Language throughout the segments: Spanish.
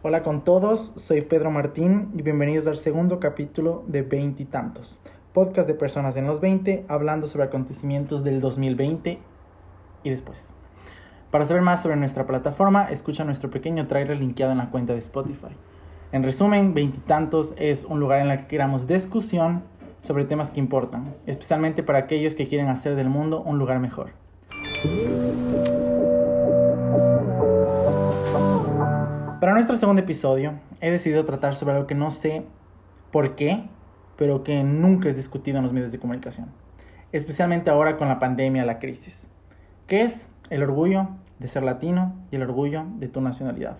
Hola con todos, soy Pedro Martín y bienvenidos al segundo capítulo de Veintitantos, podcast de personas en los 20 hablando sobre acontecimientos del 2020 y después. Para saber más sobre nuestra plataforma, escucha nuestro pequeño trailer linkeado en la cuenta de Spotify. En resumen, Veintitantos es un lugar en el que queramos discusión sobre temas que importan, especialmente para aquellos que quieren hacer del mundo un lugar mejor. Para nuestro segundo episodio, he decidido tratar sobre algo que no sé por qué, pero que nunca es discutido en los medios de comunicación, especialmente ahora con la pandemia, la crisis, que es el orgullo de ser latino y el orgullo de tu nacionalidad.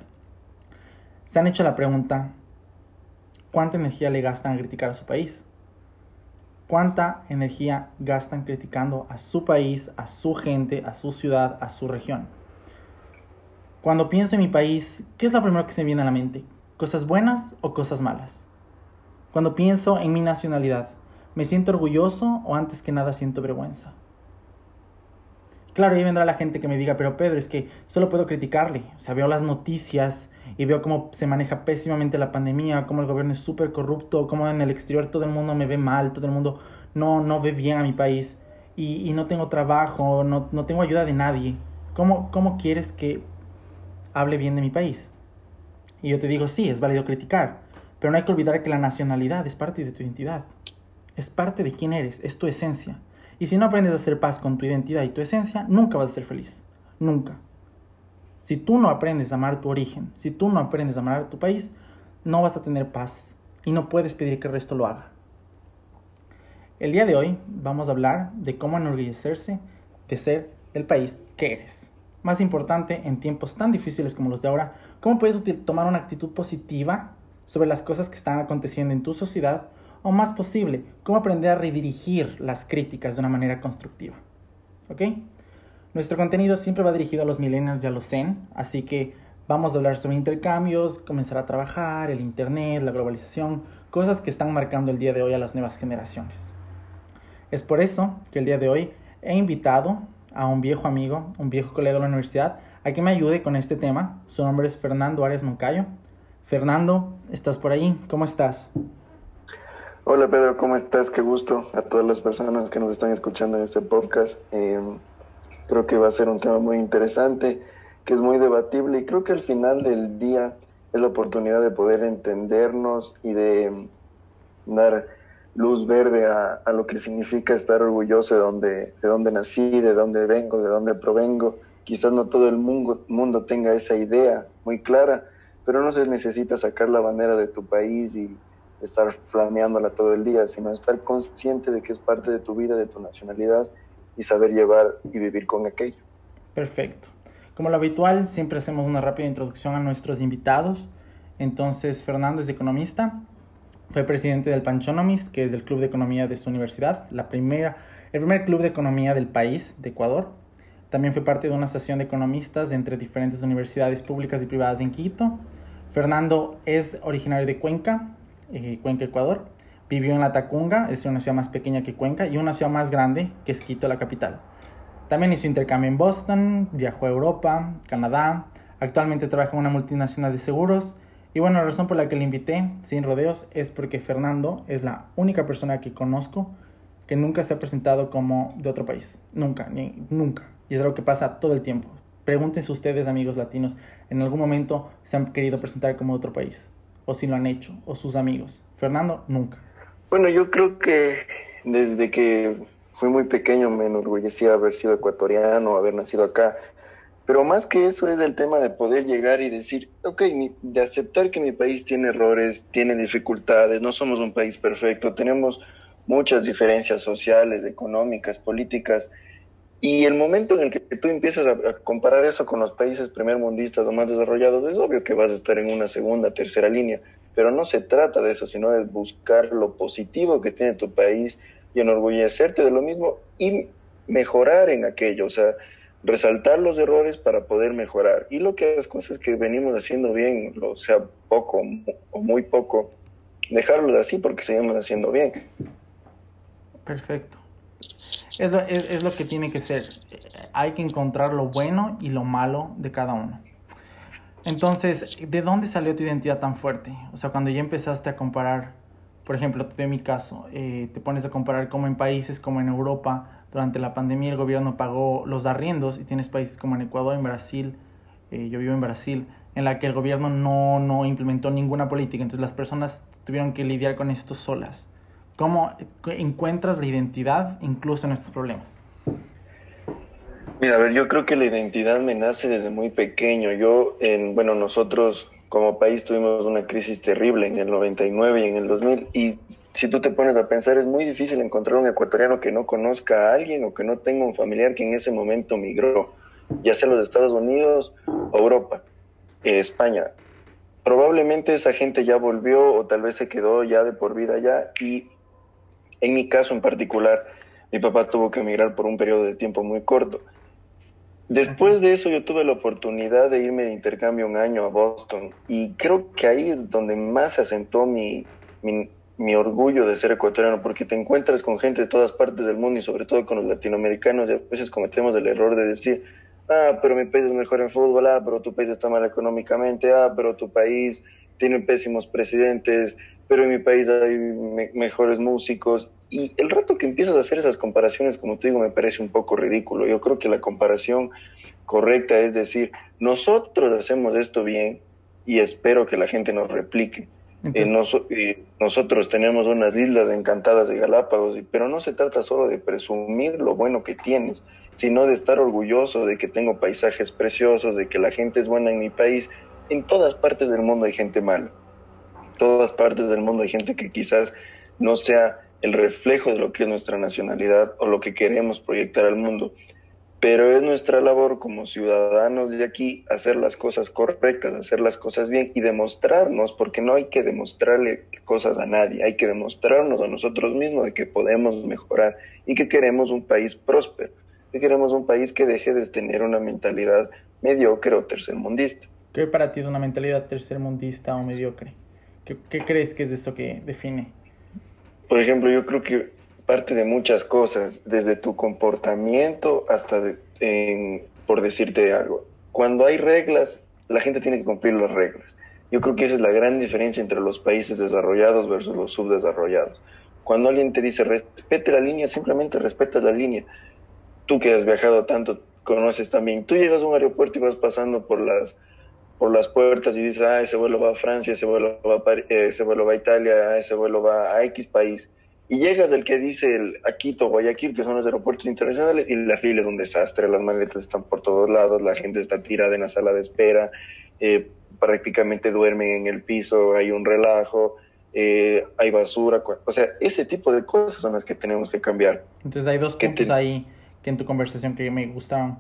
Se han hecho la pregunta, ¿cuánta energía le gastan a criticar a su país? ¿Cuánta energía gastan criticando a su país, a su gente, a su ciudad, a su región? Cuando pienso en mi país, ¿qué es lo primero que se me viene a la mente? ¿Cosas buenas o cosas malas? Cuando pienso en mi nacionalidad, ¿me siento orgulloso o antes que nada siento vergüenza? Claro, ahí vendrá la gente que me diga, pero Pedro, es que solo puedo criticarle. O sea, veo las noticias y veo cómo se maneja pésimamente la pandemia, cómo el gobierno es súper corrupto, cómo en el exterior todo el mundo me ve mal, todo el mundo no, no ve bien a mi país y, y no tengo trabajo, no, no tengo ayuda de nadie. ¿Cómo, ¿Cómo quieres que hable bien de mi país. Y yo te digo, sí, es válido criticar, pero no hay que olvidar que la nacionalidad es parte de tu identidad. Es parte de quién eres, es tu esencia. Y si no aprendes a hacer paz con tu identidad y tu esencia, nunca vas a ser feliz. Nunca. Si tú no aprendes a amar tu origen, si tú no aprendes a amar tu país, no vas a tener paz y no puedes pedir que el resto lo haga. El día de hoy vamos a hablar de cómo enorgullecerse de ser el país que eres. Más importante, en tiempos tan difíciles como los de ahora, ¿cómo puedes tomar una actitud positiva sobre las cosas que están aconteciendo en tu sociedad? O más posible, cómo aprender a redirigir las críticas de una manera constructiva. ¿Ok? Nuestro contenido siempre va dirigido a los millennials y a los zen, así que vamos a hablar sobre intercambios, comenzar a trabajar, el Internet, la globalización, cosas que están marcando el día de hoy a las nuevas generaciones. Es por eso que el día de hoy he invitado a un viejo amigo, un viejo colega de la universidad, a que me ayude con este tema. Su nombre es Fernando Arias Moncayo. Fernando, ¿estás por ahí? ¿Cómo estás? Hola Pedro, ¿cómo estás? Qué gusto a todas las personas que nos están escuchando en este podcast. Em, creo que va a ser un tema muy interesante, que es muy debatible y creo que al final del día es la oportunidad de poder entendernos y de em, dar luz verde a, lo que significa estar orgulloso de donde, de donde nací, de dónde vengo, de dónde provengo. Quizás no todo el mundo, mundo tenga esa idea muy clara, pero no se necesita sacar la bandera de tu país y estar flameándola todo el día, sino estar consciente de que es parte de tu vida, de tu nacionalidad y saber llevar y vivir con aquello. Perfecto. Como lo habitual, siempre hacemos una rápida introducción a nuestros invitados. Entonces, Fernando es economista, fue presidente del Panchonomis, que es el club de economía de su universidad, la primera, el primer club de economía del país, de Ecuador. También fue parte de una asociación de economistas entre diferentes universidades públicas y privadas en Quito. Fernando es originario de Cuenca, eh, Cuenca, Ecuador. Vivió en La Tacunga, es una ciudad más pequeña que Cuenca, y una ciudad más grande que es Quito, la capital. También hizo intercambio en Boston, viajó a Europa, Canadá. Actualmente trabaja en una multinacional de seguros y bueno, la razón por la que le invité, sin rodeos, es porque Fernando es la única persona que conozco que nunca se ha presentado como de otro país. Nunca, ni nunca. Y es algo que pasa todo el tiempo. Pregúntense ustedes, amigos latinos, ¿en algún momento se han querido presentar como de otro país? O si lo han hecho, o sus amigos. Fernando, nunca. Bueno, yo creo que desde que fui muy pequeño me enorgullecía haber sido ecuatoriano, haber nacido acá. Pero más que eso es el tema de poder llegar y decir, ok, de aceptar que mi país tiene errores, tiene dificultades, no somos un país perfecto, tenemos muchas diferencias sociales, económicas, políticas. Y el momento en el que tú empiezas a, comparar eso con los países primermundistas o más desarrollados, es obvio que vas a estar en una segunda, tercera línea. Pero no se trata de eso, sino de buscar lo positivo que tiene tu país y enorgullecerte de lo mismo y mejorar en aquello. O sea, resaltar los errores para poder mejorar. Y lo que las cosas que venimos haciendo bien, o sea, poco o muy poco, dejarlo así porque seguimos haciendo bien. Perfecto. Es lo, es, lo que tiene que ser. Hay que encontrar lo bueno y lo malo de cada uno. Entonces, ¿de dónde salió tu identidad tan fuerte? O sea, cuando ya empezaste a comparar, por ejemplo, de mi caso, eh, te pones a comparar como en países como en Europa, durante la pandemia el gobierno pagó los arriendos y tienes países como en Ecuador, en Brasil, eh, yo vivo en Brasil, en la que el gobierno no, no implementó ninguna política, entonces las personas tuvieron que lidiar con esto solas. ¿Cómo encuentras la identidad incluso en estos problemas? Mira, a ver, yo creo que la identidad me nace desde muy pequeño. Yo, en, bueno, nosotros como país tuvimos una crisis terrible en el 99 y en el 2000 y si tú te pones a pensar es muy difícil encontrar un ecuatoriano que no conozca a alguien o que no tenga un familiar que en ese momento migró, ya sea los Estados Unidos Europa, eh, España. Probablemente esa gente ya volvió o tal vez se quedó ya de por vida allá y en mi caso en particular, mi papá tuvo que emigrar por un periodo de tiempo muy corto. Después de eso yo tuve la oportunidad de irme de intercambio un año a Boston y creo que ahí es donde más se asentó mi, mi, mi, orgullo de ser ecuatoriano porque te encuentras con gente de todas partes del mundo y sobre todo con los latinoamericanos y a veces cometemos el error de decir, ah, pero mi país es mejor en fútbol, ah, pero tu país está mal económicamente, ah, pero tu país tiene pésimos presidentes, pero en mi país hay mejores músicos. Y el rato que empiezas a hacer esas comparaciones, como te digo, me parece un poco ridículo. Yo creo que la comparación correcta es decir, nosotros hacemos esto bien y espero que la gente nos replique. Nosotros tenemos unas islas encantadas de Galápagos, pero no se trata solo de presumir lo bueno que tienes, sino de estar orgulloso de que tengo paisajes preciosos, de que la gente es buena en mi país. En todas partes del mundo hay gente mala todas partes del mundo hay gente que quizás no sea el reflejo de lo que es nuestra nacionalidad o lo que queremos proyectar al mundo. Pero es nuestra labor como ciudadanos de aquí hacer las cosas correctas, hacer las cosas bien y demostrarnos, porque no hay que demostrarle cosas a nadie, hay que demostrarnos a nosotros mismos de que podemos mejorar y que queremos un país próspero, que queremos un país que deje de tener una mentalidad mediocre o tercermundista. ¿Qué para ti es una mentalidad tercermundista o mediocre? ¿Qué, crees que es eso que define? Por ejemplo, yo creo que parte de muchas cosas, desde tu comportamiento hasta, por decirte algo, cuando hay reglas, la gente tiene que cumplir las reglas. Yo creo que esa es la gran diferencia entre los países desarrollados versus los subdesarrollados. Cuando alguien te dice respete la línea, simplemente respeta la línea. Tú que has viajado tanto, conoces también. Tú llegas a un aeropuerto y vas pasando por las por las puertas y dices, ah, ese vuelo va a Francia, ese a, eh, ese vuelo va a Italia, ese vuelo va a X país. Y llegas del que dice el, a Quito, Guayaquil, que son los aeropuertos internacionales, y la fila es un desastre, las maletas están por todos lados, la gente está tirada en la sala de espera, eh, prácticamente duermen en el piso, hay un relajo, eh, hay basura, o sea, ese tipo de cosas son las que tenemos que cambiar. Entonces hay dos puntos ahí que en tu conversación que me gustaron.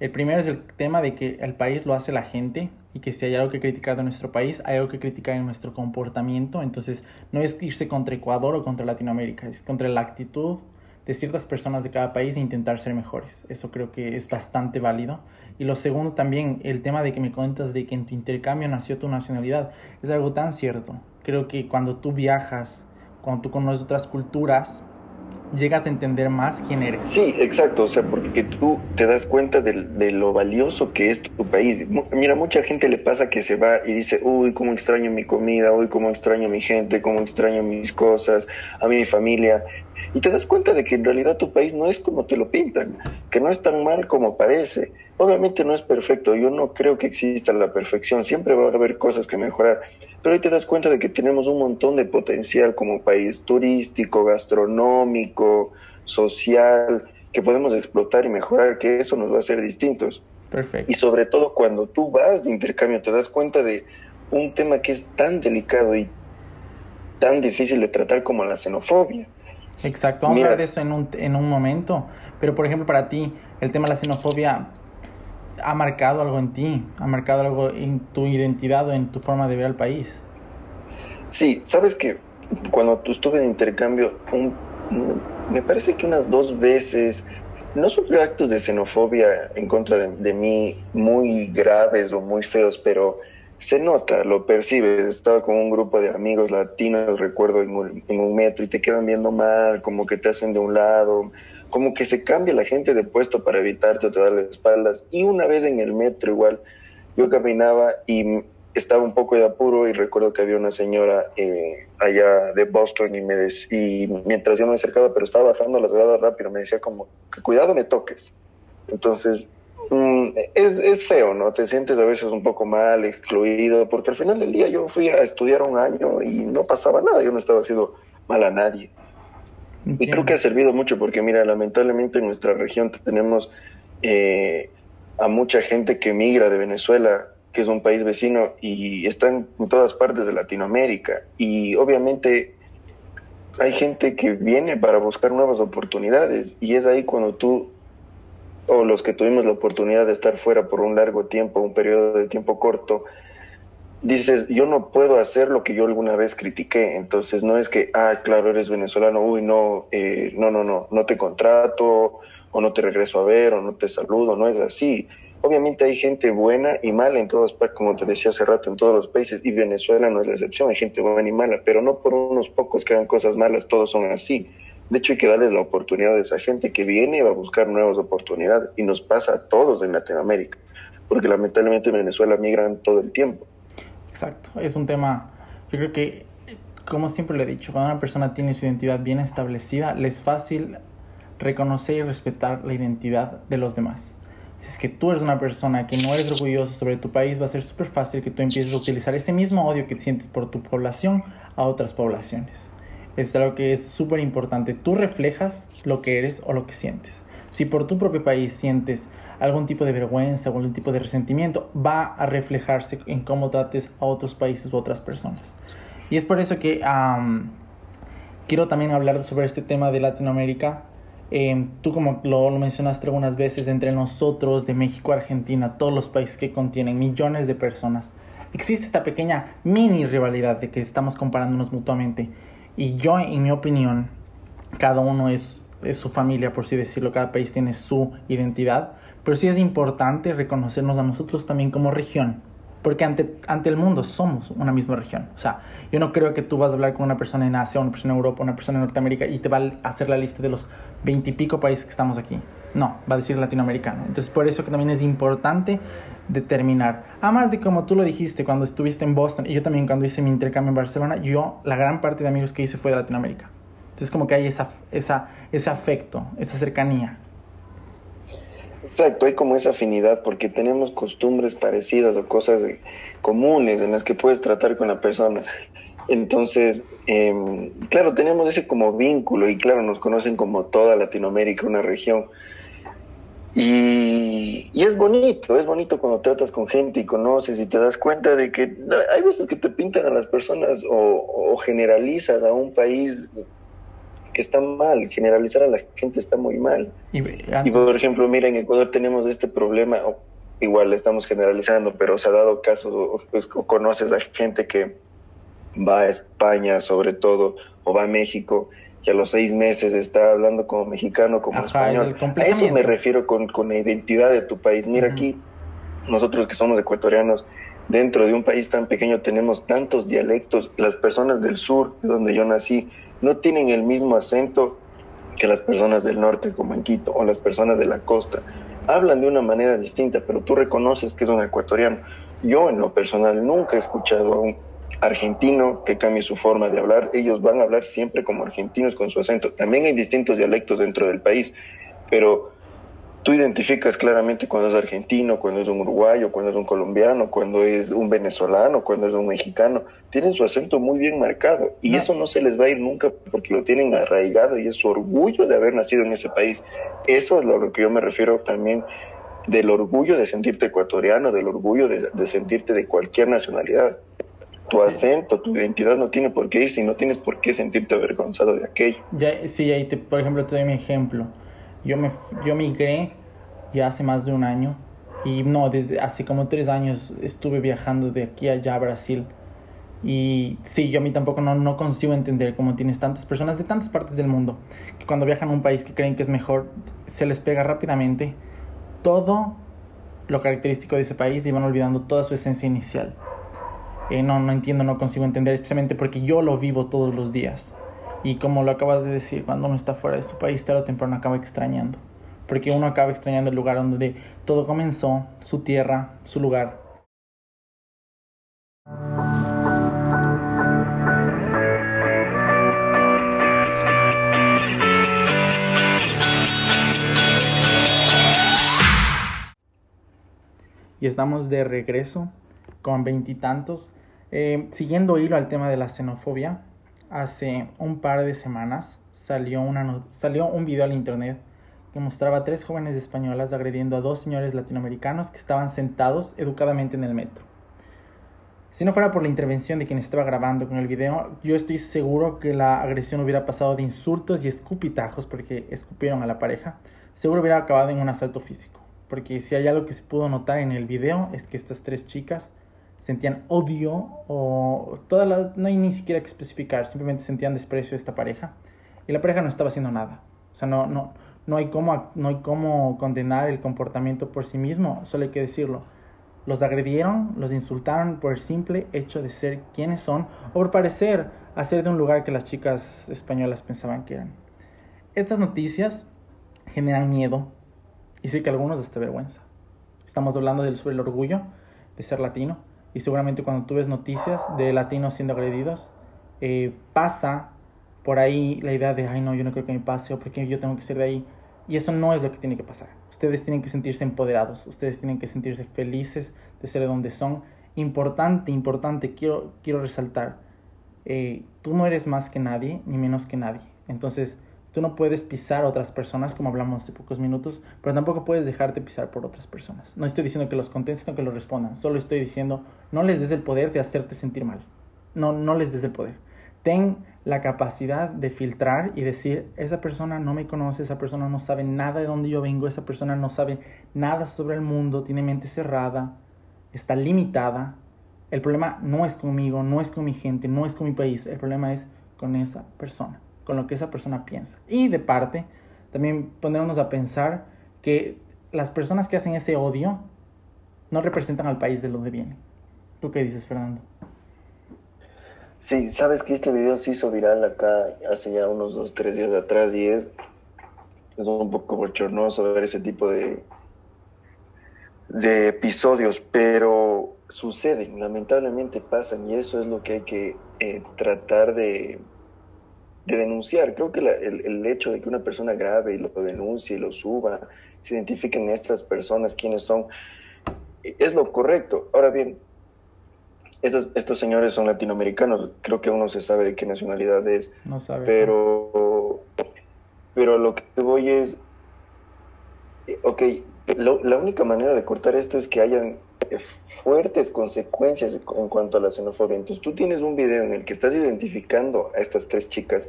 El primero es el tema de que el país lo hace la gente y que si hay algo que criticar de nuestro país, hay algo que criticar en nuestro comportamiento. Entonces, no es irse contra Ecuador o contra Latinoamérica, es contra la actitud de ciertas personas de cada país e intentar ser mejores. Eso creo que es bastante válido. Y lo segundo también, el tema de que me cuentas de que en tu intercambio nació tu nacionalidad, es algo tan cierto. Creo que cuando tú viajas, cuando tú conoces otras culturas, llegas a entender más quién eres. Sí, exacto, o sea, porque tú te das cuenta de, lo valioso que es tu país. Mira, mucha gente le pasa que se va y dice, uy, cómo extraño mi comida, uy, cómo extraño mi gente, cómo extraño mis cosas, a mi familia. Y te das cuenta de que en realidad tu país no es como te lo pintan, que no es tan mal como parece. Obviamente no es perfecto, yo no creo que exista la perfección, siempre va a haber cosas que mejorar, pero ahí te das cuenta de que tenemos un montón de potencial como país turístico, gastronómico, social, que podemos explotar y mejorar, que eso nos va a hacer distintos. Perfecto. Y sobre todo cuando tú vas de intercambio, te das cuenta de un tema que es tan delicado y tan difícil de tratar como la xenofobia. Exacto, vamos a hablar de eso en un, en un momento, pero por ejemplo para ti, el tema de la xenofobia ha marcado algo en ti, ha marcado algo en tu identidad o en tu forma de ver al país. Sí, sabes que cuando estuve en intercambio, me parece que unas dos veces, no sufrí actos de xenofobia en contra de, mí muy graves o muy feos, pero se nota, lo percibes. Estaba con un grupo de amigos latinos, recuerdo, en un, en un metro y te quedan viendo mal, como que te hacen de un lado como que se cambia la gente de puesto para evitarte o te da las espaldas. Y una vez en el metro igual, yo caminaba y estaba un poco de apuro y recuerdo que había una señora eh, allá de Boston y, me y mientras yo me acercaba, pero estaba bajando las gradas rápido, me decía como, que cuidado me toques. Entonces, mm, es, es, feo, ¿no? Te sientes a veces un poco mal, excluido, porque al final del día yo fui a estudiar un año y no pasaba nada, yo no estaba haciendo mal a nadie. Y creo que ha servido mucho porque, mira, lamentablemente en nuestra región tenemos eh, a mucha gente que migra de Venezuela que es un país vecino y están en todas partes de Latinoamérica. Y obviamente hay gente que viene para buscar nuevas oportunidades y es ahí cuando tú o los que tuvimos la oportunidad de estar fuera por un largo tiempo, un periodo de tiempo corto, dices, yo no puedo hacer lo que yo alguna vez critiqué. Entonces no es que, ah, claro, eres venezolano, uy, no, eh, no, no, no, no te contrato o no te regreso a ver o no te saludo, no es así Obviamente hay gente buena y mala en todas partes, como te decía hace rato, en todos los países, y Venezuela no es la excepción, hay gente buena y mala, pero no por unos pocos que hagan cosas malas, todos son así. De hecho, hay que darles la oportunidad a esa gente que viene y va a buscar nuevas oportunidades, y nos pasa a todos en Latinoamérica, porque lamentablemente en Venezuela migran todo el tiempo. Exacto, es un tema, yo creo que, como siempre le he dicho, cuando una persona tiene su identidad bien establecida, le es fácil reconocer y respetar la identidad de los demás si es que tú eres una persona que no eres orgulloso sobre tu país, va a ser súper fácil que tú empieces a utilizar ese mismo odio que sientes por tu población a otras poblaciones. Eso es algo que es súper importante. Tú reflejas lo que eres o lo que sientes. Si por tu propio país sientes algún tipo de vergüenza algún tipo de resentimiento, va a reflejarse en cómo trates a otros países u otras personas. Y es por eso que quiero también hablar sobre este tema de Latinoamérica Em, tú como lo, mencionaste algunas veces, entre nosotros, de México, Argentina, todos los países que contienen millones de personas, existe esta pequeña mini rivalidad de que estamos comparándonos mutuamente. Y yo, en mi opinión, cada uno es, es su familia, por así decirlo, cada país tiene su identidad, pero sí es importante reconocernos a nosotros también como región porque ante, ante el mundo somos una misma región. O sea, yo no creo que tú vas a hablar con una persona en Asia, una persona en Europa, una persona en Norteamérica y te va a hacer la lista de los veintipico países que estamos aquí. No, va a decir latinoamericano. Entonces, por eso que también es importante determinar. Además de como tú lo dijiste cuando estuviste en Boston y yo también cuando hice mi intercambio en Barcelona, yo la gran parte de amigos que hice fue de Latinoamérica. Entonces, como que hay esa, esa, ese afecto, esa cercanía. Exacto, hay como esa afinidad porque tenemos costumbres parecidas o cosas comunes en las que puedes tratar con la persona. Entonces, em, claro, tenemos ese como vínculo y claro, nos conocen como toda Latinoamérica, una región. Y, es bonito, es bonito cuando tratas con gente y conoces y te das cuenta de que hay veces que te pintan a las personas o generalizas a un país que está mal, generalizar a la gente está muy mal. Y, por ejemplo, mira, en Ecuador tenemos este problema, igual estamos generalizando, pero se ha dado casos, o, conoces a gente que va a España sobre todo, o va a México, y a los seis meses está hablando como mexicano, como español. A eso me refiero con, con, la identidad de tu país. Mira aquí, nosotros que somos ecuatorianos, dentro de un país tan pequeño tenemos tantos dialectos. Las personas del sur, donde yo nací, no tienen el mismo acento que las personas del norte, como en Quito, o las personas de la costa. Hablan de una manera distinta, pero tú reconoces que es un ecuatoriano. Yo, en lo personal, nunca he escuchado a un argentino que cambie su forma de hablar. Ellos van a hablar siempre como argentinos con su acento. También hay distintos dialectos dentro del país, pero tú identificas claramente cuando es argentino, cuando es un uruguayo, cuando es un colombiano, cuando es un venezolano, cuando es un mexicano. Tienen su acento muy bien marcado y eso no se les va a ir nunca porque lo tienen arraigado y es su orgullo de haber nacido en ese país. Eso es a lo que yo me refiero también del orgullo de sentirte ecuatoriano, del orgullo de, sentirte de cualquier nacionalidad. Tu acento, tu identidad no tiene por qué ir si no tienes por qué sentirte avergonzado de aquello. Ya, sí, ahí te, por ejemplo te doy mi ejemplo yo, me, yo migré ya hace más de un año y no, desde hace como tres años estuve viajando de aquí allá a Brasil. Y sí, yo a mí tampoco no, no consigo entender cómo tienes tantas personas de tantas partes del mundo que cuando viajan a un país que creen que es mejor, se les pega rápidamente todo lo característico de ese país y van olvidando toda su esencia inicial. Eh, no, no entiendo, no consigo entender, especialmente porque yo lo vivo todos los días. Y como lo acabas de decir, cuando uno está fuera de su país, tarde o temprano acaba extrañando. Porque uno acaba extrañando el lugar donde todo comenzó, su tierra, su lugar. Y estamos de regreso con veintitantos, eh, siguiendo hilo al tema de la xenofobia, hace un par de semanas salió, una salió un video al internet que mostraba a tres jóvenes españolas agrediendo a dos señores latinoamericanos que estaban sentados educadamente en el metro. Si no fuera por la intervención de quien estaba grabando con el video, yo estoy seguro que la agresión hubiera pasado de insultos y escupitajos porque escupieron a la pareja. Seguro hubiera acabado en un asalto físico. Porque si hay algo que se pudo notar en el video es que estas tres chicas sentían odio o toda la, no hay ni siquiera que especificar, simplemente sentían desprecio de esta pareja y la pareja no estaba haciendo nada. O sea, no, no, no, hay cómo, no hay cómo condenar el comportamiento por sí mismo, solo hay que decirlo. Los agredieron, los insultaron por el simple hecho de ser quienes son o por parecer hacer de un lugar que las chicas españolas pensaban que eran. Estas noticias generan miedo y sé que algunos hasta vergüenza. Estamos hablando del, sobre el orgullo de ser latino y seguramente cuando tú ves noticias de latinos siendo agredidos, eh, pasa por ahí la idea de, ay no, yo no creo que me pase o porque yo tengo que ser de ahí. Y eso no es lo que tiene que pasar. Ustedes tienen que sentirse empoderados, ustedes tienen que sentirse felices de ser de donde son. Importante, importante, quiero, quiero resaltar, eh, tú no eres más que nadie, ni menos que nadie. Entonces, tú no puedes pisar a otras personas, como hablamos hace pocos minutos, pero tampoco puedes dejarte pisar por otras personas. No estoy diciendo que los contestes o que los respondan, solo estoy diciendo, no les des el poder de hacerte sentir mal. No, no les des el poder. Ten la capacidad de filtrar y decir, esa persona no me conoce, esa persona no sabe nada de dónde yo vengo, esa persona no sabe nada sobre el mundo, tiene mente cerrada, está limitada. El problema no es conmigo, no es con mi gente, no es con mi país, el problema es con esa persona, con lo que esa persona piensa. Y de parte, también ponernos a pensar que las personas que hacen ese odio no representan al país de donde vienen. ¿Tú qué dices, Fernando? Sí, sabes que este video se hizo viral acá hace ya unos dos, tres días atrás y es, es un poco bochornoso ver ese tipo de, de episodios, pero suceden, lamentablemente pasan y eso es lo que hay que eh, tratar de, de, denunciar. Creo que el, el, hecho de que una persona grave y lo denuncie y lo suba, se identifiquen estas personas, quiénes son, es lo correcto. Ahora bien, estos, estos señores son latinoamericanos, creo que uno se sabe de qué nacionalidad es. No sabe. Pero, pero lo que voy es, ok, la única manera de cortar esto es que hayan fuertes consecuencias en cuanto a la xenofobia. Entonces tú tienes un video en el que estás identificando a estas tres chicas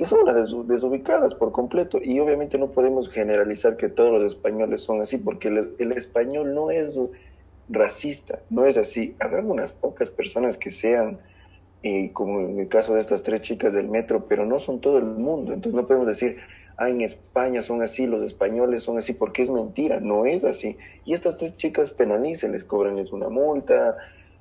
que son las desubicadas por completo y obviamente no podemos generalizar que todos los españoles son así porque el, español no es racista, no es así. Habrá unas pocas personas que sean, eh, como en el caso de estas tres chicas del metro, pero no son todo el mundo. Entonces no podemos decir, ah, en España son así, los españoles son así, porque es mentira, no es así. Y estas tres chicas penalicen, les cobran una multa,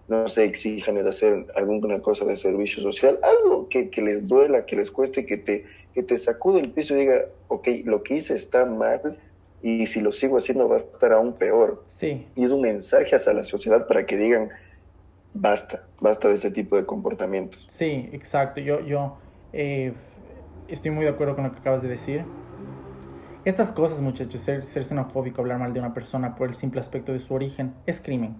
no se exijan de hacer alguna cosa de servicio social, algo que, que, les duela, que les cueste, que te, que te sacude el piso y diga, ok, lo que hice está mal, y si lo sigo haciendo va a estar aún peor. Sí. Y es un mensaje hacia la sociedad para que digan, basta, basta de este tipo de comportamientos. Sí, exacto. Yo, yo eh, estoy muy de acuerdo con lo que acabas de decir. Estas cosas, muchachos, ser, xenofóbico, hablar mal de una persona por el simple aspecto de su origen, es crimen.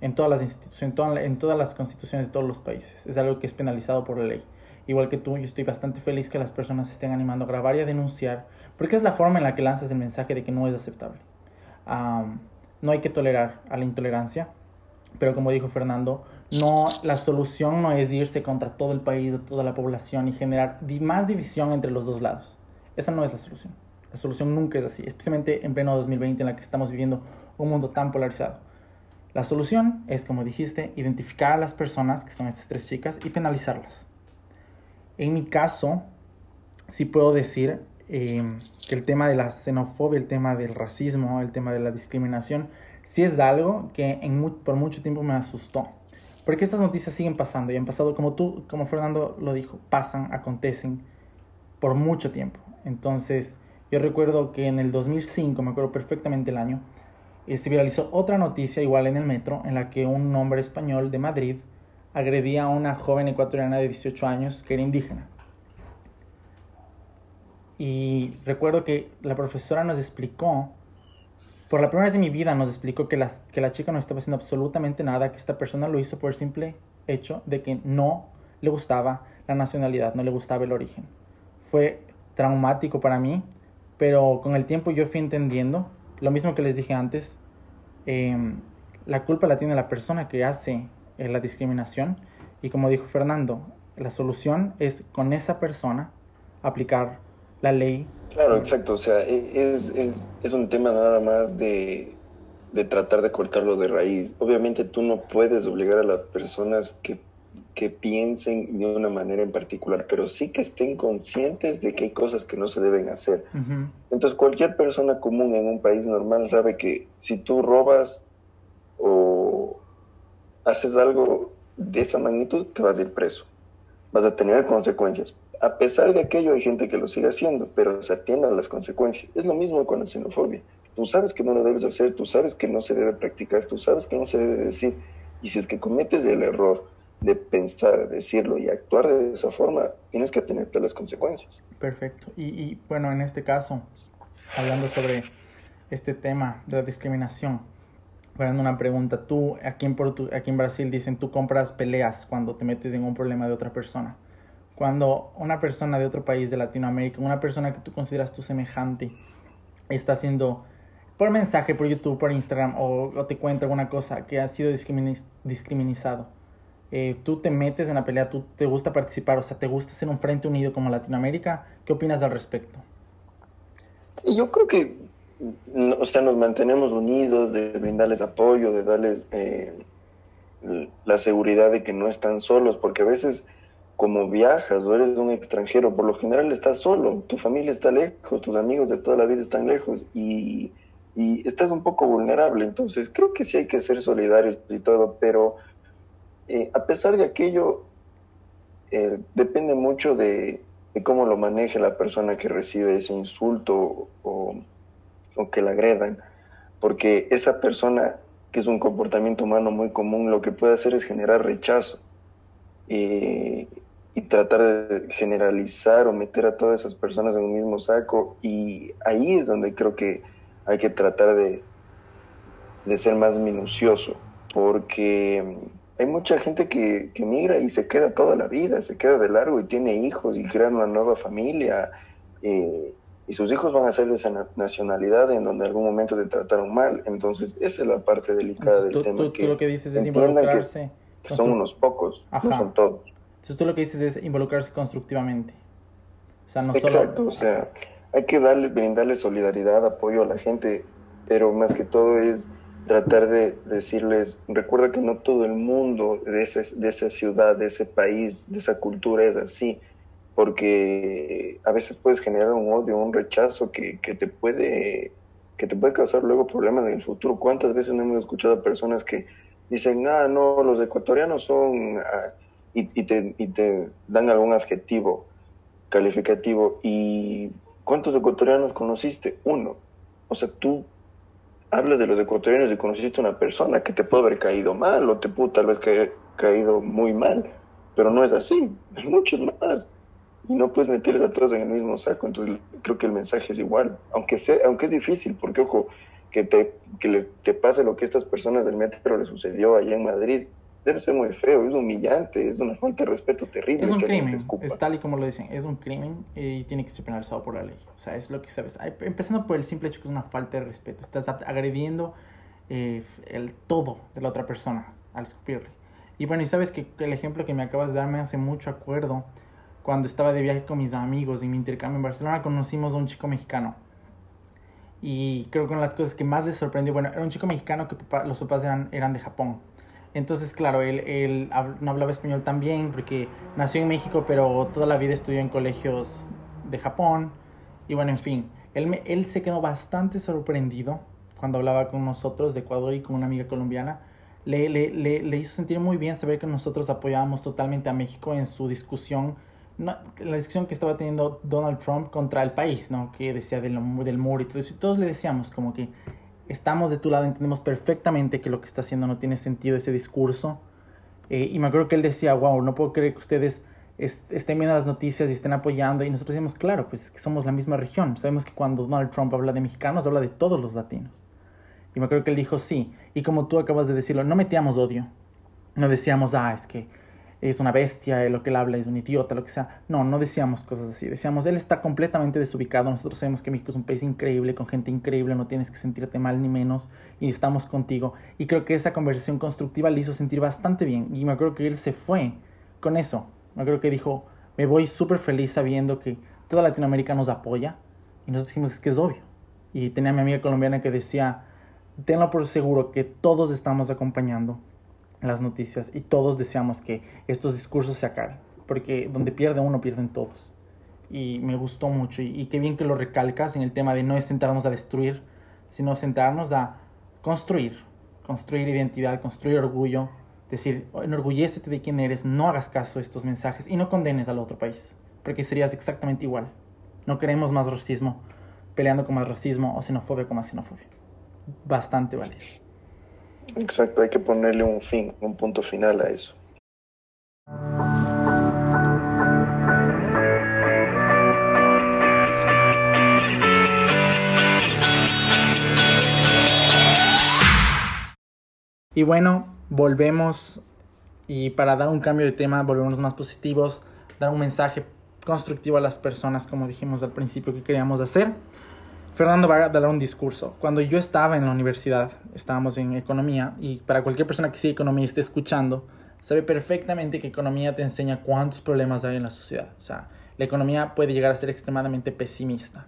En todas las instituciones, en, todas las constituciones de todos los países. Es algo que es penalizado por la ley. Igual que tú, yo estoy bastante feliz que las personas estén animando a grabar y a denunciar porque es la forma en la que lanzas el mensaje de que no es aceptable. no hay que tolerar a la intolerancia, pero como dijo Fernando, no, la solución no es irse contra todo el país o toda la población y generar más división entre los dos lados. Esa no es la solución. La solución nunca es así, especialmente en pleno 2020 en la que estamos viviendo un mundo tan polarizado. La solución es, como dijiste, identificar a las personas, que son estas tres chicas, y penalizarlas. En mi caso, sí puedo decir Em, que el tema de la xenofobia, el tema del racismo, el tema de la discriminación, sí es algo que por mucho tiempo me asustó. Porque estas noticias siguen pasando y han pasado, como tú, como Fernando lo dijo, pasan, acontecen por mucho tiempo. Entonces, yo recuerdo que en el 2005, me acuerdo perfectamente el año, eh, se viralizó otra noticia igual en el metro en la que un hombre español de Madrid agredía a una joven ecuatoriana de 18 años que era indígena. Y recuerdo que la profesora nos explicó por la primera vez en mi vida nos explicó que, la chica no estaba haciendo absolutamente nada, que esta persona lo hizo por el simple hecho de que no le gustaba la nacionalidad, no le gustaba el origen. Fue traumático para mí, pero con el tiempo yo fui entendiendo, lo mismo que les dije antes, em, la culpa la tiene la persona que hace eh, la discriminación y como dijo Fernando, la solución es con esa persona aplicar la ley. Claro, exacto, o sea, e, es, es, es un tema nada más de, de tratar de cortarlo de raíz. Obviamente tú no puedes obligar a las personas que que piensen de una manera en particular, pero sí que estén conscientes de que hay cosas que no se deben hacer. Entonces, cualquier persona común en un país normal sabe que si tú robas o haces algo de esa magnitud, te vas a ir preso. Vas a tener consecuencias. A pesar de aquello, hay gente que lo sigue haciendo, pero se atiende a las consecuencias. Es lo mismo con la xenofobia. Tú sabes que no lo debes hacer, tú sabes que no se debe practicar, tú sabes que no se debe decir. Y si es que cometes el error, de pensar, decirlo y actuar de esa forma, tienes que tener todas las consecuencias. Perfecto. Y, bueno, en este caso, hablando sobre este tema de la discriminación, dando una pregunta, tú aquí en, aquí en Brasil dicen, tú compras peleas cuando te metes en un problema de otra persona. Cuando una persona de otro país de Latinoamérica, una persona que tú consideras tu semejante, está haciendo por mensaje, por YouTube, por Instagram, o, o te cuenta alguna cosa que ha sido discriminado eh, tú te metes en la pelea, tú te gusta participar, o sea, te gusta ser un frente unido como Latinoamérica. ¿Qué opinas al respecto? Sí, yo creo que, o sea, nos mantenemos unidos, de brindarles apoyo, de darles eh, la seguridad de que no están solos, porque a veces como viajas o eres un extranjero, por lo general estás solo, tu familia está lejos, tus amigos de toda la vida están lejos y, y estás un poco vulnerable. Entonces, creo que sí hay que ser solidarios y todo, pero eh, a pesar de aquello, eh, depende mucho de, cómo lo maneje la persona que recibe ese insulto o, que la agredan, porque esa persona, que es un comportamiento humano muy común, lo que puede hacer es generar rechazo y tratar de generalizar o meter a todas esas personas en un mismo saco, y ahí es donde creo que hay que tratar de, de ser más minucioso, porque hay mucha gente que, que, migra y se queda toda la vida, se queda de largo y tiene hijos y crea una nueva familia. Eh, y sus hijos van a ser de esa nacionalidad en donde en algún momento te trataron mal. Entonces, esa es la parte delicada del tema. Tú, lo que dices es involucrarse. Que, son unos pocos, no son todos. Entonces, tú lo que dices es involucrarse constructivamente. O sea, no Exacto, o sea, hay que darle, brindarle solidaridad, apoyo a la gente, pero más que todo es tratar de decirles, recuerda que no todo el mundo de, ese, de esa ciudad, de ese país, de esa cultura es así, porque a veces puedes generar un odio, un rechazo que, que te puede que te puede causar luego problemas en el futuro. ¿Cuántas veces no hemos escuchado a personas que dicen, ah, no, los ecuatorianos son, ah", y, te, y te dan algún adjetivo calificativo? ¿Y cuántos ecuatorianos conociste? Uno. O sea, tú hablas de los ecuatorianos y conociste a una persona que te puede haber caído mal o te pudo tal vez caer, caído muy mal, pero no es así, hay muchos más. Y no puedes meterles a todos en el mismo saco, entonces creo que el mensaje es igual, aunque, sea, aunque es difícil, porque ojo, que te, que te pase lo que estas personas del metro le sucedió allá en Madrid, debe ser muy feo, es humillante, es una falta de respeto terrible. Es un crimen, es tal y como lo dicen, es un crimen y tiene que ser penalizado por la ley. O sea, es lo que sabes. Empezando por el simple hecho que es una falta de respeto. Estás agrediendo eh, el todo de la otra persona al escupirle. Y bueno, y sabes que el ejemplo que me acabas de dar me hace mucho acuerdo. Cuando estaba de viaje con mis amigos en mi intercambio en Barcelona, conocimos a un chico mexicano. Y creo que una de las cosas que más les sorprendió, bueno, era un chico mexicano que los papás eran, eran de Japón entonces, claro, él, no hablaba español tan bien porque nació en México, pero toda la vida estudió en colegios de Japón. Y bueno, en fin, él, él se quedó bastante sorprendido cuando hablaba con nosotros de Ecuador y con una amiga colombiana. Le, hizo sentir muy bien saber que nosotros apoyábamos totalmente a México en su discusión, la discusión que estaba teniendo Donald Trump contra el país, ¿no? Que decía del, del y todo eso. Y todos le decíamos como que estamos de tu lado, entendemos perfectamente que lo que está haciendo no tiene sentido ese discurso. Eh, y me acuerdo que él decía, wow, no puedo creer que ustedes estén viendo las noticias y estén apoyando. Y nosotros decimos, claro, pues somos la misma región. Sabemos que cuando Donald Trump habla de mexicanos, habla de todos los latinos. Y me acuerdo que él dijo sí. Y como tú acabas de decirlo, no metíamos odio. No decíamos, ah, es que es una bestia, lo que él habla es un idiota, lo que sea. No, no decíamos cosas así. Decíamos, él está completamente desubicado. Nosotros sabemos que México es un país increíble, con gente increíble, no tienes que sentirte mal ni menos. Y estamos contigo. Y creo que esa conversación constructiva le hizo sentir bastante bien. Y me acuerdo que él se fue con eso. Me acuerdo que dijo, me voy súper feliz sabiendo que toda Latinoamérica nos apoya. Y nosotros dijimos, es que es obvio. Y tenía a mi amiga colombiana que decía, tenlo por seguro que todos estamos acompañando las noticias y todos deseamos que estos discursos se acaben, porque donde pierde uno pierden todos. Y me gustó mucho y, qué bien que lo recalcas en el tema de no es sentarnos a destruir, sino sentarnos a construir, construir identidad, construir orgullo, decir, enorgullécete de quién eres, no hagas caso a estos mensajes y no condenes al otro país, porque serías exactamente igual. No queremos más racismo peleando con más racismo o xenofobia con más xenofobia. Bastante válido. Exacto, hay que ponerle un fin, un punto final a eso. Y bueno, volvemos y para dar un cambio de tema, volvemos más positivos, dar un mensaje constructivo a las personas, como dijimos al principio que queríamos hacer. Fernando va a dar un discurso. Cuando yo estaba en la universidad, estábamos en economía, y para cualquier persona que sigue economía y esté escuchando, sabe perfectamente que economía te enseña cuántos problemas hay en la sociedad. O sea, la economía puede llegar a ser extremadamente pesimista.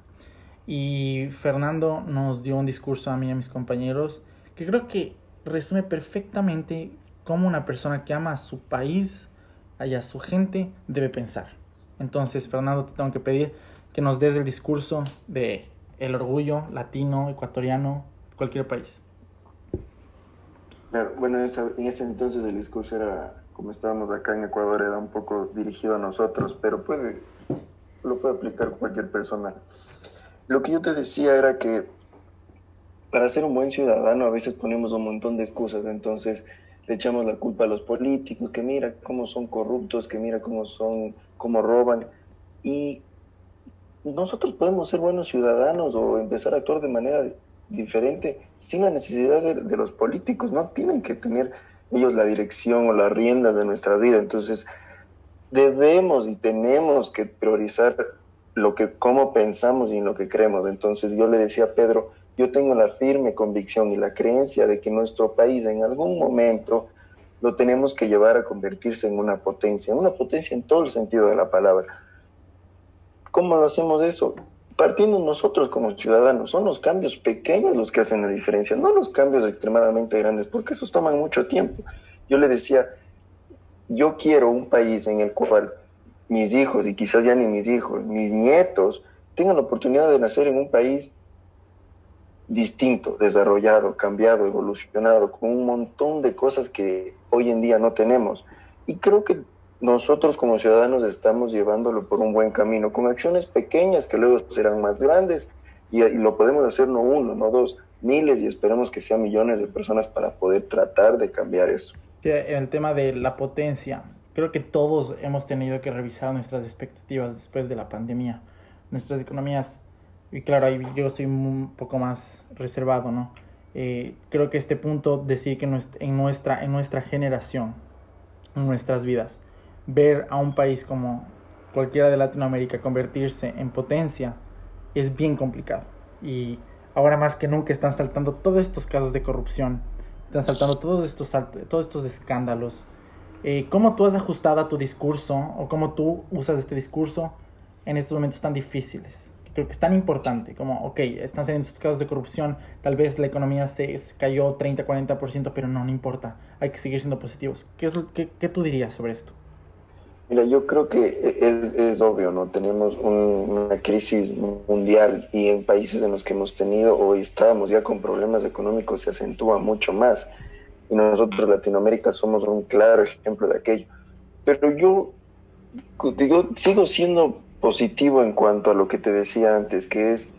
Y Fernando nos dio un discurso a mí y a mis compañeros que creo que resume perfectamente cómo una persona que ama a su país y a su gente debe pensar. Entonces, Fernando, te tengo que pedir que nos des el discurso de el orgullo latino, ecuatoriano, cualquier país. Bueno, en ese entonces el discurso era, como estábamos acá en Ecuador, era un poco dirigido a nosotros, pero puede, lo puede aplicar cualquier persona. Lo que yo te decía era que para ser un buen ciudadano a veces ponemos un montón de excusas, entonces le echamos la culpa a los políticos, que mira cómo son corruptos, que mira cómo son, cómo roban, y nosotros podemos ser buenos ciudadanos o empezar a actuar de manera diferente sin la necesidad de, los políticos, no tienen que tener ellos la dirección o las riendas de nuestra vida, entonces debemos y tenemos que priorizar lo que cómo pensamos y lo que creemos. Entonces yo le decía a Pedro, yo tengo la firme convicción y la creencia de que nuestro país en algún momento lo tenemos que llevar a convertirse en una potencia, una potencia en todo el sentido de la palabra ¿Cómo lo hacemos eso? Partiendo nosotros como ciudadanos, son los cambios pequeños los que hacen la diferencia, no los cambios extremadamente grandes, porque esos toman mucho tiempo. Yo le decía, yo quiero un país en el cual mis hijos, y quizás ya ni mis hijos, mis nietos, tengan la oportunidad de nacer en un país distinto, desarrollado, cambiado, evolucionado, con un montón de cosas que hoy en día no tenemos. Y creo que nosotros como ciudadanos estamos llevándolo por un buen camino, con acciones pequeñas que luego serán más grandes y, lo podemos hacer no uno, no dos, miles y esperemos que sean millones de personas para poder tratar de cambiar eso. El tema de la potencia, creo que todos hemos tenido que revisar nuestras expectativas después de la pandemia. Nuestras economías, y claro, ahí yo soy un poco más reservado, ¿no? Eh, creo que este punto decir que en nuestra, en nuestra generación, en nuestras vidas, ver a un país como cualquiera de Latinoamérica convertirse en potencia es bien complicado. Y ahora más que nunca están saltando todos estos casos de corrupción, están saltando todos estos, todos estos escándalos. Eh, ¿Cómo tú has ajustado a tu discurso o cómo tú usas este discurso en estos momentos tan difíciles? Creo que es tan importante como, ok, están saliendo estos casos de corrupción, tal vez la economía se, cayó 30, 40%, pero no, no importa, hay que seguir siendo positivos. ¿Qué, es qué, qué tú dirías sobre esto? Mira, yo creo que es, es obvio, ¿no? Tenemos una crisis mundial y en países en los que hemos tenido o estábamos ya con problemas económicos se acentúa mucho más. Y nosotros, Latinoamérica, somos un claro ejemplo de aquello. Pero yo, digo, sigo siendo positivo en cuanto a lo que te decía antes, que es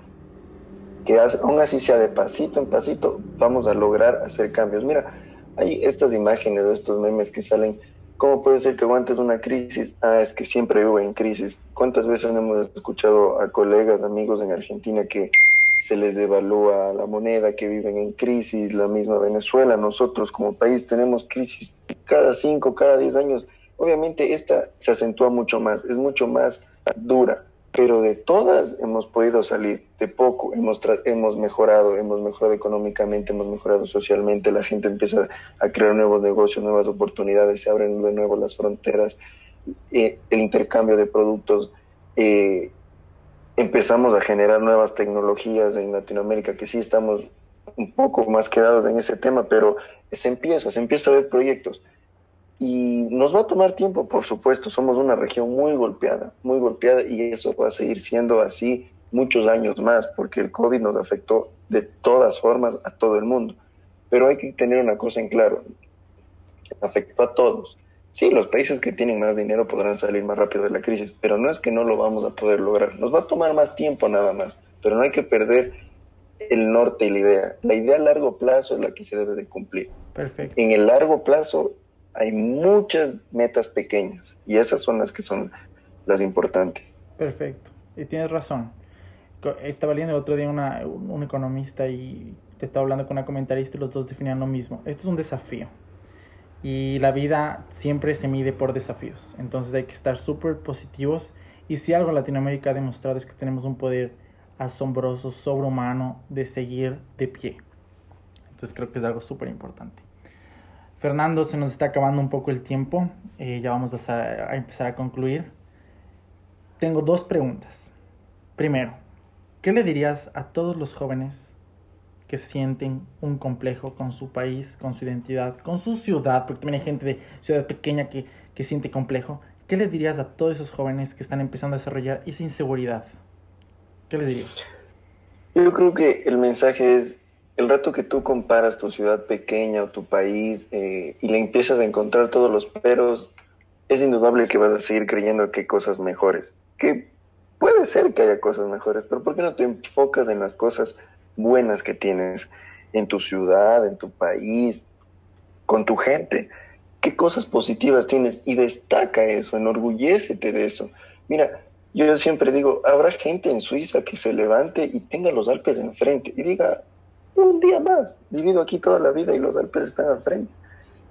que aún así sea de pasito en pasito, vamos a lograr hacer cambios. Mira, hay estas imágenes o estos memes que salen ¿Cómo puede ser que aguantes una crisis? Ah, es que siempre vivo en crisis. ¿Cuántas veces hemos escuchado a colegas, amigos en Argentina que se les devalúa la moneda, que viven en crisis, la misma Venezuela. Nosotros como país tenemos crisis cada cinco, cada diez años. Obviamente esta se acentúa mucho más, es mucho más dura, pero de todas hemos podido salir, de poco hemos, hemos mejorado, hemos mejorado económicamente, hemos mejorado socialmente, la gente empieza a crear nuevos negocios, nuevas oportunidades, se abren de nuevo las fronteras, eh, el intercambio de productos. Eh, empezamos a generar nuevas tecnologías en Latinoamérica, que sí estamos un poco más quedados en ese tema, pero se empieza, se empieza a ver proyectos. Y nos va a tomar tiempo, por supuesto, somos una región muy golpeada, muy golpeada, y eso va a seguir siendo así muchos años más, porque el COVID nos afectó de todas formas a todo el mundo. Pero hay que tener una cosa en claro, afectó a todos. Sí, los países que tienen más dinero podrán salir más rápido de la crisis, pero no es que no lo vamos a poder lograr. Nos va a tomar más tiempo nada más, pero no hay que perder el norte y la idea. La idea a largo plazo es la que se debe de cumplir. Perfecto. En el largo plazo hay muchas metas pequeñas y esas son las que son las importantes. Perfecto. Y tienes razón. Estaba leyendo el otro día una, un economista y te estaba hablando con una comentarista y los dos definían lo mismo. Esto es un desafío y la vida siempre se mide por desafíos. Entonces hay que estar súper positivos. Y si algo Latinoamérica ha demostrado es que tenemos un poder asombroso, sobrehumano de seguir de pie. Entonces creo que es algo súper importante. Fernando, se nos está acabando un poco el tiempo. Eh, ya vamos a, empezar a concluir. Tengo dos preguntas. Primero, ¿qué le dirías a todos los jóvenes que sienten un complejo con su país, con su identidad, con su ciudad, porque también hay gente de ciudad pequeña que, que siente complejo. ¿Qué le dirías a todos esos jóvenes que están empezando a desarrollar esa inseguridad? ¿Qué les dirías? Yo creo que el mensaje es, el rato que tú comparas tu ciudad pequeña o tu país eh, y le empiezas a encontrar todos los peros, es indudable que vas a seguir creyendo que hay cosas mejores. Que puede ser que haya cosas mejores, pero ¿por qué no te enfocas en las cosas buenas que tienes en tu ciudad, en tu país, con tu gente. ¿Qué cosas positivas tienes? Y destaca eso, enorgullécete de eso. Mira, yo siempre digo, habrá gente en Suiza que se levante y tenga los Alpes enfrente y diga, un día más, vivido aquí toda la vida y los Alpes están al frente.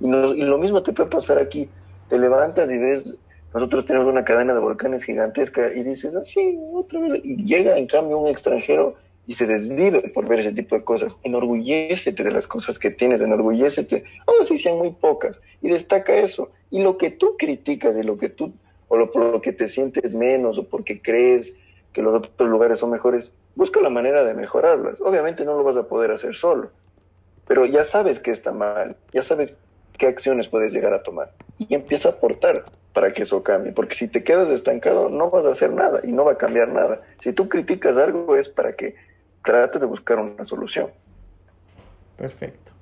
Y, y lo mismo te puede pasar aquí. Te levantas y ves, nosotros tenemos una cadena de volcanes gigantesca y dices, ah, sí, otra vez. Y llega en cambio un extranjero y se desvive por ver ese tipo de cosas. Enorgullécete de las cosas que tienes, enorgullécete, aun así sean muy pocas, y destaca eso. Y lo que tú criticas de lo que tú, o lo, por lo que te sientes menos, o porque crees que los otros lugares son mejores, busca la manera de mejorarlas. Obviamente no lo vas a poder hacer solo, pero ya sabes que está mal, ya sabes qué acciones puedes llegar a tomar, y empieza a aportar para que eso cambie, porque si te quedas estancado no vas a hacer nada y no va a cambiar nada. Si tú criticas algo es para que trates de buscar una solución. Perfecto.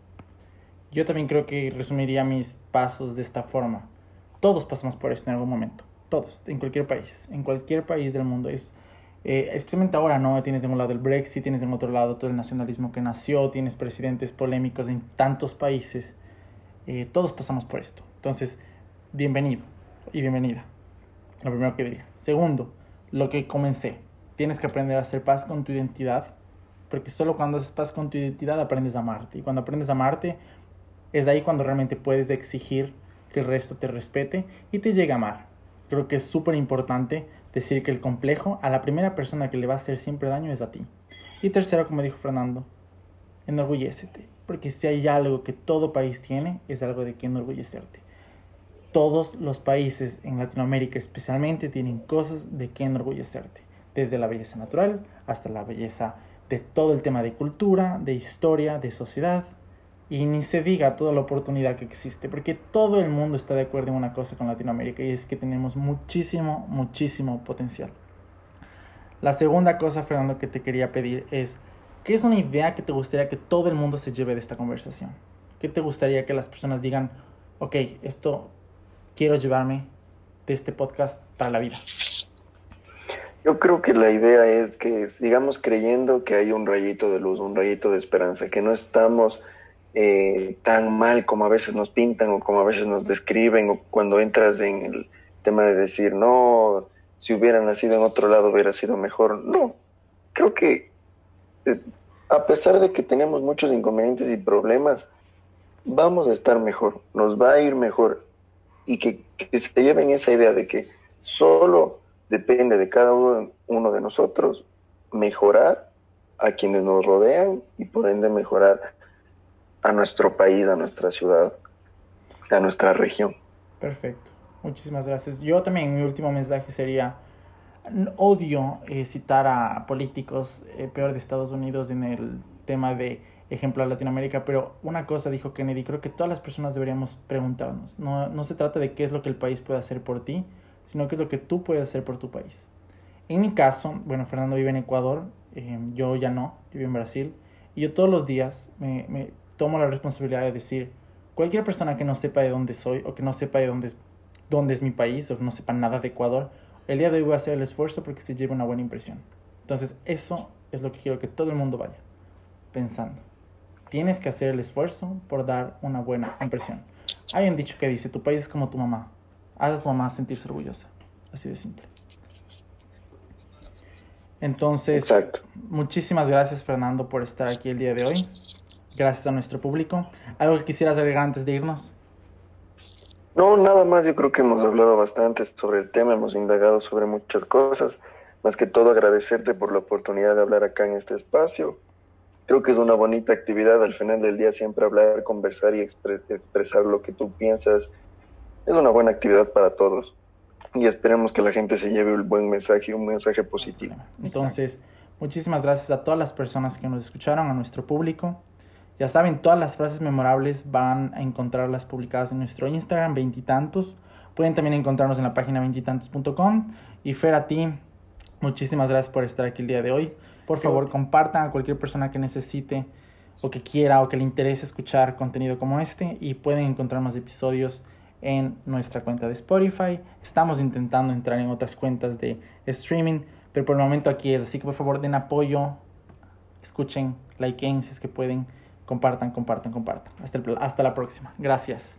Yo también creo que resumiría mis pasos de esta forma. Todos pasamos por esto en algún momento. Todos, en cualquier país. En cualquier país del mundo. Es, eh, especialmente ahora, ¿no? Tienes de un lado el Brexit, tienes de otro lado todo el nacionalismo que nació, tienes presidentes polémicos en tantos países. Eh, todos pasamos por esto. Entonces, bienvenido y bienvenida. Lo primero que diría. Segundo, lo que comencé. Tienes que aprender a hacer paz con tu identidad porque solo cuando haces paz con tu identidad aprendes a amarte. Y cuando aprendes a amarte, es ahí cuando realmente puedes exigir que el resto te respete y te llegue a amar. Creo que es súper importante decir que el complejo a la primera persona que le va a hacer siempre daño es a ti. Y tercero, como dijo Fernando, enorgullécete. Porque si hay algo que todo país tiene, es algo de que enorgullecerte. Todos los países en Latinoamérica especialmente tienen cosas de que enorgullecerte. Desde la belleza natural hasta la belleza de todo el tema de cultura, de historia, de sociedad, y ni se diga toda la oportunidad que existe, porque todo el mundo está de acuerdo en una cosa con Latinoamérica, y es que tenemos muchísimo, muchísimo potencial. La segunda cosa, Fernando, que te quería pedir es, ¿qué es una idea que te gustaría que todo el mundo se lleve de esta conversación? ¿Qué te gustaría que las personas digan, ok, esto quiero llevarme de este podcast para la vida? Yo creo que la idea es que sigamos creyendo que hay un rayito de luz, un rayito de esperanza, que no estamos eh, tan mal como a veces nos pintan o como a veces nos describen o cuando entras en el tema de decir, no, si hubiera nacido en otro lado hubiera sido mejor. No, creo que eh, a pesar de que tenemos muchos inconvenientes y problemas, vamos a estar mejor, nos va a ir mejor. Y que, se lleven esa idea de que solo depende de cada uno de nosotros mejorar a quienes nos rodean y por ende mejorar a nuestro país, a nuestra ciudad, a nuestra región. Perfecto, muchísimas gracias. Yo también mi último mensaje sería, odio eh, citar a políticos, eh, peor de Estados Unidos, en el tema de ejemplo a Latinoamérica, pero una cosa dijo Kennedy, creo que todas las personas deberíamos preguntarnos, no, no se trata de qué es lo que el país puede hacer por ti, sino qué es lo que tú puedes hacer por tu país. En mi caso, bueno, Fernando vive en Ecuador, eh, yo ya no, vivo en Brasil, y yo todos los días me, tomo la responsabilidad de decir, cualquier persona que no sepa de dónde soy, o que no sepa de dónde es, dónde es mi país, o que no sepa nada de Ecuador, el día de hoy voy a hacer el esfuerzo porque se lleve una buena impresión. Entonces, eso es lo que quiero que todo el mundo vaya pensando. Tienes que hacer el esfuerzo por dar una buena impresión. Hay un dicho que dice, tu país es como tu mamá. Haz a tu mamá sentirse orgullosa. Así de simple. Entonces, muchísimas gracias Fernando por estar aquí el día de hoy. Gracias a nuestro público. ¿Algo que quisieras agregar antes de irnos? No, nada más. Yo creo que hemos hablado bastante sobre el tema, hemos indagado sobre muchas cosas. Más que todo agradecerte por la oportunidad de hablar acá en este espacio. Creo que es una bonita actividad al final del día siempre hablar, conversar y expresar lo que tú piensas. Es una buena actividad para todos y esperemos que la gente se lleve un buen mensaje, un mensaje positivo. Entonces, muchísimas gracias a todas las personas que nos escucharon, a nuestro público. Ya saben, todas las frases memorables van a encontrarlas publicadas en nuestro Instagram, veintitantos. Pueden también encontrarnos en la página veintitantos.com. Y Fer, a ti, muchísimas gracias por estar aquí el día de hoy. Por favor, compartan a cualquier persona que necesite o que quiera o que le interese escuchar contenido como este y pueden encontrar más episodios en nuestra cuenta de Spotify. Estamos intentando entrar en otras cuentas de streaming, pero por el momento aquí es. Así que por favor den apoyo, escuchen, likeen si es que pueden, Compartan, compartan, compartan. Hasta, el, hasta la próxima. Gracias.